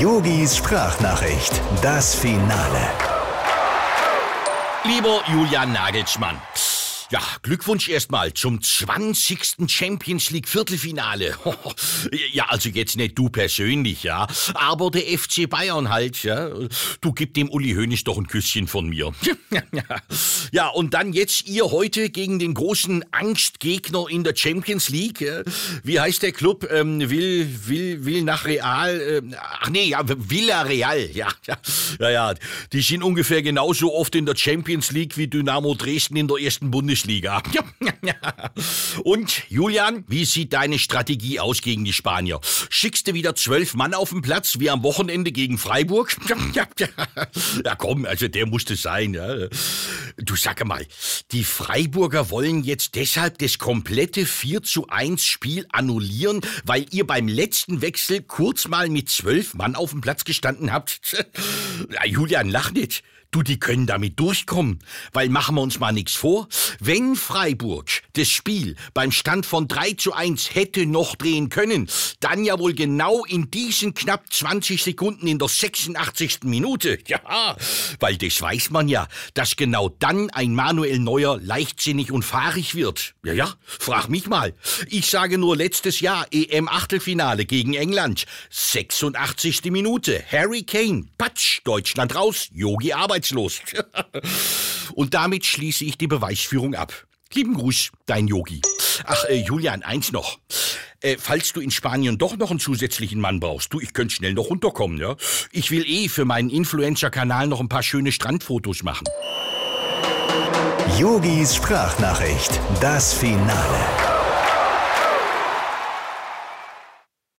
Yogis Sprachnachricht, das Finale. Lieber Julian Nagelsmann, ja, Glückwunsch erstmal zum 20. Champions League Viertelfinale. ja, also jetzt nicht du persönlich, ja, aber der FC Bayern halt, ja. Du gib dem Uli Hoeneß doch ein Küsschen von mir. ja, und dann jetzt ihr heute gegen den großen Angstgegner in der Champions League. Wie heißt der Club? Ähm, will, will, will nach Real, äh, ach nee, ja, Villarreal, ja, ja, ja, ja. Die sind ungefähr genauso oft in der Champions League wie Dynamo Dresden in der ersten Bundesliga. Bundesliga. Und Julian, wie sieht deine Strategie aus gegen die Spanier? Schickst du wieder zwölf Mann auf den Platz wie am Wochenende gegen Freiburg? Ja komm, also der musste sein. Ja. Du sag mal, die Freiburger wollen jetzt deshalb das komplette 4 zu 1 Spiel annullieren, weil ihr beim letzten Wechsel kurz mal mit zwölf Mann auf dem Platz gestanden habt. Julian, lach nicht. Du, die können damit durchkommen, weil machen wir uns mal nichts vor, wenn Freiburg das Spiel beim Stand von 3 zu 1 hätte noch drehen können, dann ja wohl genau in diesen knapp 20 Sekunden in der 86. Minute. Ja, weil das weiß man ja, dass genau dann ein Manuel Neuer leichtsinnig und fahrig wird. Ja, ja, frag mich mal. Ich sage nur letztes Jahr EM-Achtelfinale gegen England. 86. Minute, Harry Kane, Patsch, Deutschland raus, Yogi Arbeit arbeitslos. Und damit schließe ich die Beweisführung ab. Lieben Gruß, dein Yogi. Ach, äh, Julian, eins noch. Äh, falls du in Spanien doch noch einen zusätzlichen Mann brauchst, du, ich könnte schnell noch runterkommen, ja? Ich will eh für meinen Influencer-Kanal noch ein paar schöne Strandfotos machen. Yogis Sprachnachricht, das Finale.